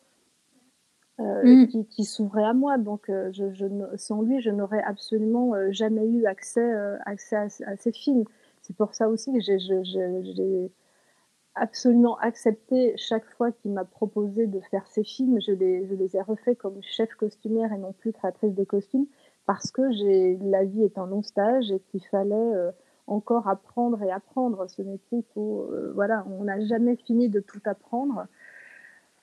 Euh, mm. qui, qui s'ouvrait à moi. Donc, euh, je, je, sans lui, je n'aurais absolument euh, jamais eu accès, accès à, ces films. C'est pour ça aussi que j'ai absolument accepté chaque fois qu'il m'a proposé de faire ces films. Je les, je les ai refaits comme chef costumière et non plus créatrice de costumes parce que la vie est un long stage et qu'il fallait euh, encore apprendre et apprendre ce métier. Faut, euh, voilà, on n'a jamais fini de tout apprendre.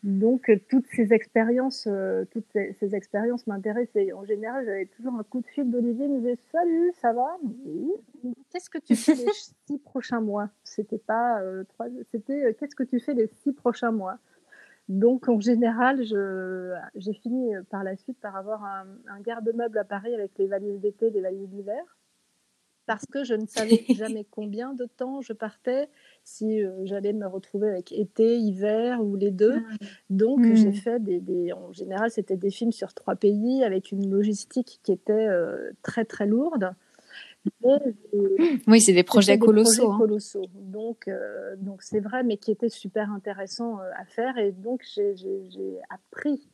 Donc euh, toutes ces expériences, toutes ces, expériences m'intéressaient. En général, j'avais toujours un coup de fil d'Olivier, il me disait salut, ça va? Qu'est-ce que tu fais les six prochains mois? C'était pas trois, c'était qu'est-ce que tu fais les six prochains mois? Donc, en général, j'ai fini euh, par la suite par avoir un, garde-meuble à Paris avec les valises d'été, les valises d'hiver, parce que je ne savais jamais combien de temps je partais, si euh, j'allais me retrouver avec été, hiver ou les deux. Ah Donc, hmm. j'ai fait des, En général, c'était des films sur trois pays avec une logistique qui était euh, très, très lourde. Oui, c'est des projets colossaux. Hein. colossaux. Donc, euh, donc c'est vrai, mais qui était super intéressant euh, à faire. Et donc, j'ai appris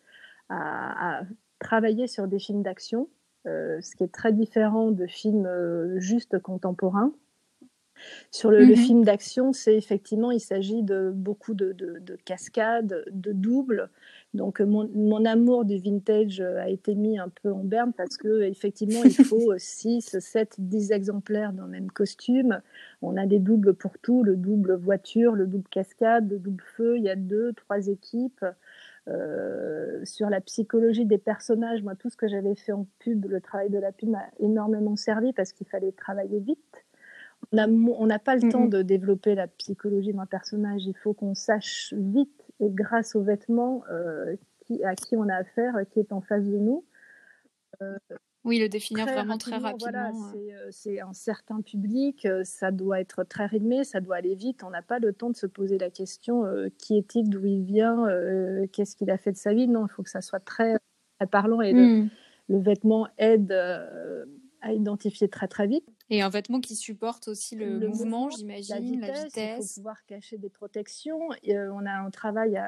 à, travailler sur des films d'action, euh, ce qui est très différent de films juste contemporains. Sur le, mhm. film d'action, c'est effectivement, il s'agit de beaucoup de, de, cascades, de doubles. Donc mon, mon, amour du vintage a été mis un peu en berne parce que effectivement, il faut 6, 7, 10 exemplaires dans le même costume. On a des doubles pour tout, le double voiture, le double cascade, le double feu. Il y a deux, trois équipes. Euh, sur la psychologie des personnages, moi, tout ce que j'avais fait en pub, le travail de la pub m'a énormément servi parce qu'il fallait travailler vite on n'a pas le temps de développer la psychologie d'un personnage. Il faut qu'on sache vite et grâce aux vêtements euh, à qui on a affaire, qui est en face de nous. Euh, oui, le définir vraiment très rapidement. Voilà, euh. c'est un certain public, ça doit être très rythmé, ça doit aller vite. On n'a pas le temps de se poser la question qui est-il, d'où il vient, qu'est-ce qu'il a fait de sa vie. Non, il faut que ça soit très, parlant et le, le, vêtement aide à identifier très très vite. Et un vêtement qui supporte aussi le, mouvement, j'imagine, la vitesse. Il faut pouvoir cacher des protections. Euh, on a un travail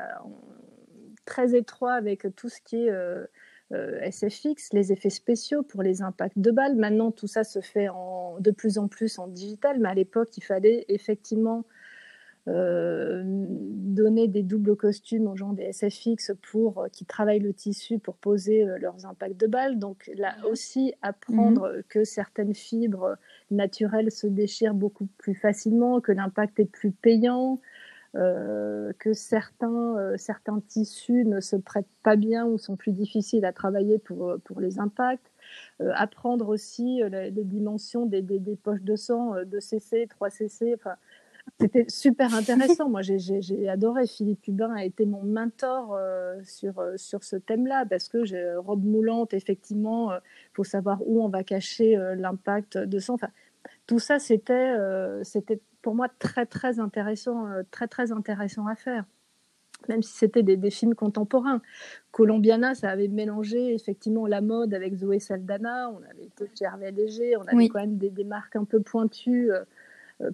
très étroit avec tout ce qui est euh, euh, SFX, les effets spéciaux pour les impacts de balles. Maintenant, tout ça se fait en, de plus en plus en digital, mais à l'époque, il fallait effectivement euh, donner des doubles costumes aux gens des SFX pour euh, qui travaillent le tissu pour poser euh, leurs impacts de balles. Donc là aussi, apprendre mhm. que certaines fibres naturelles se déchirent beaucoup plus facilement, que l'impact est plus payant. que certains, certains tissus ne se prêtent pas bien ou sont plus difficiles à travailler pour, pour les impacts. apprendre aussi les, dimensions des, des, des, poches de sang, 2cc, 3cc. Enfin, c'était super intéressant. Moi, j'ai adoré. Philippe Hubin a été mon mentor euh, sur, euh, sur ce thème-là parce que j'ai robe moulante, effectivement, il euh, faut savoir où on va cacher l'impact de sang. Enfin, tout ça, c'était c'était pour moi très, très intéressant, très, très intéressant à faire. Même si c'était des, des, films contemporains. Colombiana, ça avait mélangé effectivement la mode avec Zoé Saldana. On avait Hervé Léger. On avait quand même des, des, marques un peu pointues euh,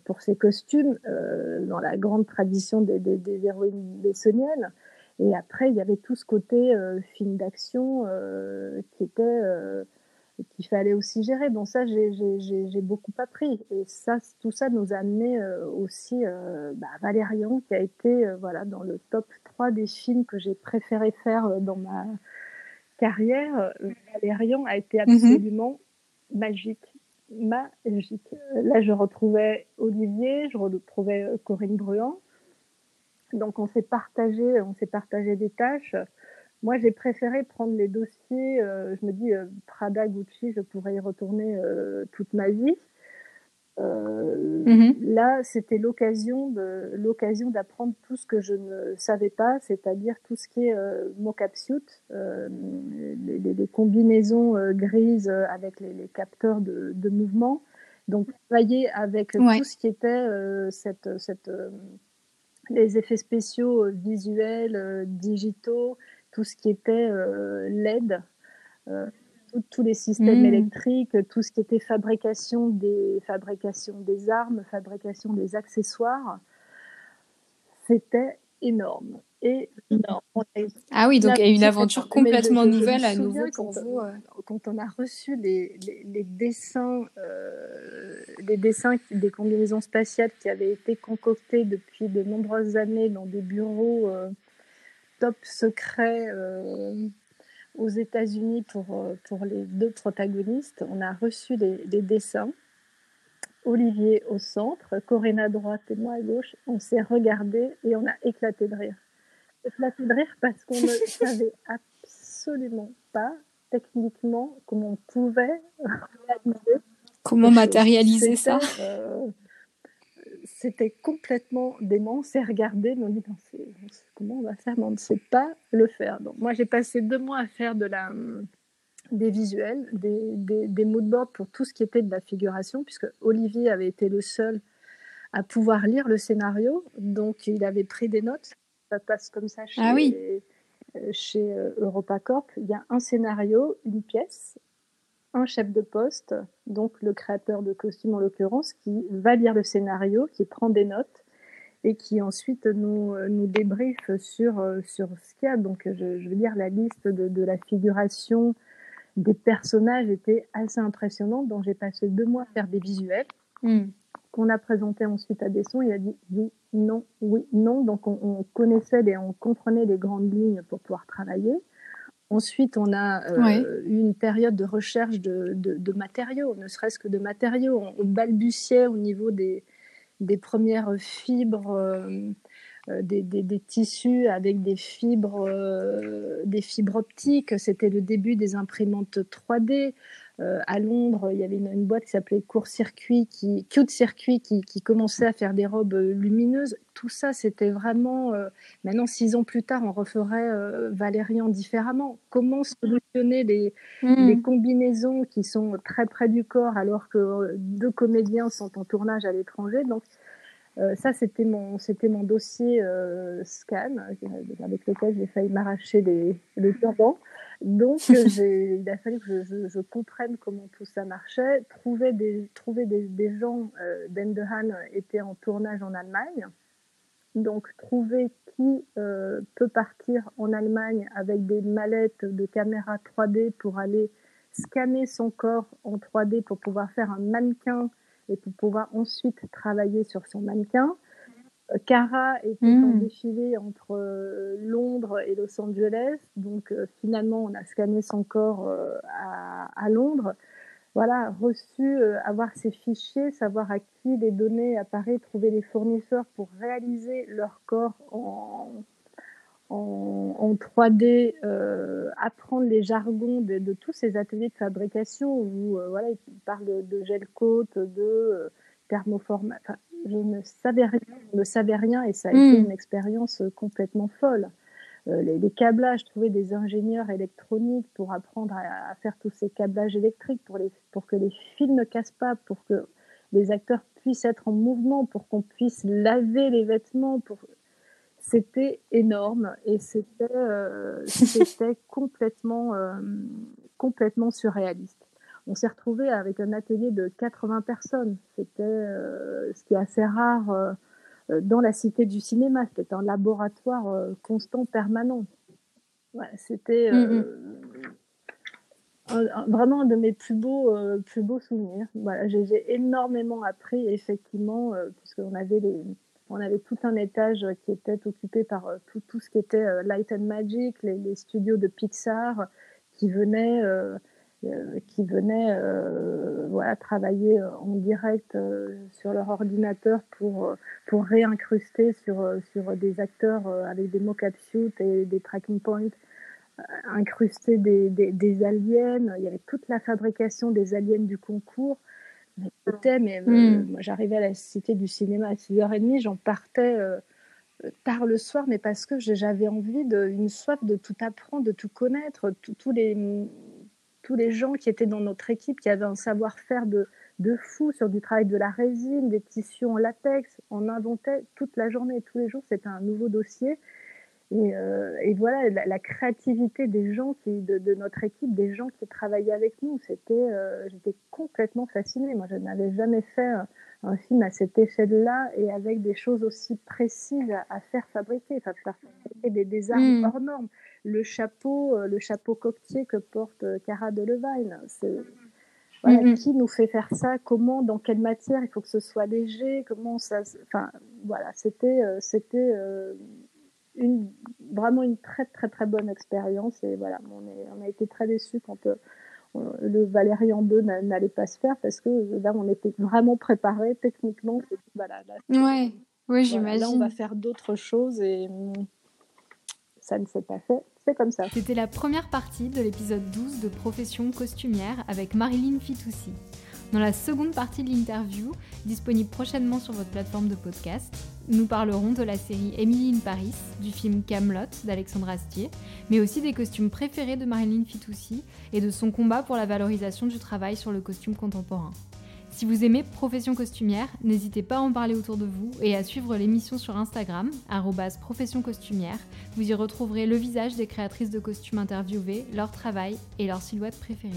pour ses costumes euh, dans la grande tradition des, des, héroïnes bessoniennes. Et après, il y avait tout ce côté euh, film d'action qui était qu'il fallait aussi gérer. Bon, ça, j'ai beaucoup appris. Et ça, tout ça nous a amené aussi bah, Valérian, qui a été voilà, dans le top 3 des films que j'ai préféré faire dans ma carrière. Valérian a été mhm. absolument magique magique. Là, je retrouvais Olivier, je retrouvais euh, Corinne Bruand. Donc, on s'est partagé, on s'est partagé des tâches. Moi, j'ai préféré prendre les dossiers. Euh, je me dis, euh, Prada, Gucci, je pourrais y retourner toute ma vie. Euh, mhm. Là, c'était l'occasion de l'occasion d'apprendre tout ce que je ne savais pas, c'est-à-dire tout ce qui est euh, mocap suit, euh, les, combinaisons euh, grises avec les, capteurs de, de, mouvement. Donc, travailler avec tout ce qui était cette, cette les effets spéciaux visuels, digitaux, tout ce qui était LED tous les systèmes mmh. électriques, tout ce qui était fabrication des, fabrication des armes, fabrication des accessoires, c'était énorme. Et Ah oui, donc il y a une aventure complètement nouvelle à nouveau pour vous. Euh. quand on a reçu les, les, dessins, les dessins des combinaisons spatiales qui avaient été concoctés depuis de nombreuses années dans des bureaux top secrets aux États-Unis pour, pour les deux protagonistes, on a reçu les, les dessins Olivier au centre, Corinne à droite et moi à gauche. On s'est regardé et on a éclaté de rire. Éclaté de rire parce qu'on ne savait absolument pas techniquement comment on pouvait réaliser. Comment matérialiser ça euh, C'était complètement dément. On s'est regardé, mais on dit comment on va faire, mais on ne sait pas le faire. Donc, moi, j'ai passé deux mois à faire de la des visuels, des, des, bord pour tout ce qui était de la figuration, puisque Olivier avait été le seul à pouvoir lire le scénario, donc il avait pris des notes. Ça passe comme ça chez, ah oui. Euh, chez euh, EuropaCorp. Il y a un scénario, une pièce, un chef de poste, donc le créateur de costumes en l'occurrence, qui va lire le scénario, qui prend des notes et qui ensuite nous, nous débriefe sur, euh, sur ce qu'il y a. Donc je, je veux dire la liste de, de la figuration, des personnages étaient assez impressionnants, dont j'ai passé deux mois à faire des visuels, hmm. qu'on a présenté ensuite à Desson. Il a dit oui, non, oui, non. Donc on, connaissait et on comprenait les grandes lignes pour pouvoir travailler. Ensuite, on a euh, eu une période de recherche de, de, matériaux, ne serait-ce que de matériaux. On, balbutiait au niveau des, des premières fibres. Euh, euh, des, des, tissus avec des fibres, euh, des fibres optiques. C'était le début des imprimantes 3D. Euh, à Londres, il y avait une, boîte qui s'appelait Court Circuit, qui, Cute Circuit, qui, qui, commençait à faire des robes lumineuses. Tout ça, c'était vraiment. maintenant, six ans plus tard, on referait Valérian différemment. Comment solutionner les, hmm. les, combinaisons qui sont très près du corps alors que deux comédiens sont en tournage à l'étranger? Donc, euh, ça, c'était mon, c'était mon dossier euh, scan euh, avec lequel j'ai failli m'arracher le turban. Donc, il a fallu que je, comprenne comment tout ça marchait. Trouver des, gens. ben Dehan était en tournage en Allemagne. Donc, trouver qui peut partir en Allemagne avec des mallettes de caméra 3D pour aller scanner son corps en 3D pour pouvoir faire un mannequin et pour pouvoir ensuite travailler sur son mannequin. Euh, Cara était en hmm. défilé entre euh, Londres et Los Angeles, donc euh, finalement on a scanné son corps à, Londres. Voilà, reçu, avoir ses fichiers, savoir à qui les donner à Paris, trouver les fournisseurs pour réaliser leur corps en, en, 3D, euh, apprendre les jargons de, tous ces ateliers de fabrication où euh, voilà, ils parlent de, gel coat, de euh, thermoformat. Je ne savais rien, je ne savais rien et ça a été hmm. une expérience complètement folle. Les, câblages, trouver des ingénieurs électroniques pour apprendre à, faire tous ces câblages électriques, pour, les, pour que les fils ne cassent pas, pour que les acteurs puissent être en mouvement, pour qu'on puisse laver les vêtements, pour c'était énorme et c'était euh, complètement euh, complètement surréaliste. On s'est retrouvé avec un atelier de 80 personnes. C'était euh, ce qui est assez rare dans la cité du cinéma. C'était un laboratoire constant, permanent. c'était mm, mm. vraiment un de mes plus beaux plus beaux souvenirs. Voilà, j'ai énormément appris effectivement puisqu'on avait les on avait tout un étage qui était occupé par euh, tout, tout ce qui était euh, Light and Magic, les, studios de Pixar qui venaient, euh, qui venaient voilà, travailler en direct sur leur ordinateur pour, pour réincruster sur, sur des acteurs avec des mock-up shoots et des tracking points incruster des, des, des, aliens. Il y avait toute la fabrication des aliens du concours mais hmm. j'arrivais à la Cité du Cinéma à 6h30, j'en partais euh, tard le soir, mais parce que j'avais envie, de, une soif de tout apprendre, de tout connaître, tous les, tous les gens qui étaient dans notre équipe, qui avaient un savoir-faire de, de fou sur du travail de la résine, des tissus en latex, on inventait toute la journée, tous les jours, c'était un nouveau dossier. Euh, et, voilà, la, créativité des gens qui, de, notre équipe, des gens qui travaillaient avec nous, c'était, euh, j'étais complètement fascinée. Moi, je n'avais jamais fait un film à cette échelle-là et avec des choses aussi précises à, faire fabriquer, enfin, faire fabriquer des, armes mm. hors normes. Le chapeau, euh, le chapeau coquetier que porte euh, Cara Delevingne, c'est voilà, mm-hmm. qui nous fait faire ça? Comment Dans quelle matière? Il faut que ce soit léger Comment ça Enfin, voilà, c'était, euh, c'était une, vraiment une très très très bonne expérience et voilà, on, est, on a été très déçus quand le Valérian 2 n'allait pas se faire parce que là, on était vraiment préparé techniquement. Voilà, ouais, oui, j'imagine. là, on va faire d'autres choses et hum, ça ne s'est pas fait. C'est comme ça. C'était la première partie de l'épisode 12 de Profession costumière avec Marilyn Fitoussi. Dans la seconde partie de l'interview, disponible prochainement sur votre plateforme de podcast, nous parlerons de la série Emily in Paris, du film Camelot d'Alexandre Astier, mais aussi des costumes préférés de Marilyn Fitoussi et de son combat pour la valorisation du travail sur le costume contemporain. Si vous aimez Profession costumière, n'hésitez pas à en parler autour de vous et à suivre l'émission sur Instagram, profession costumière. Vous y retrouverez le visage des créatrices de costumes interviewées, leur travail et leur silhouette préférée.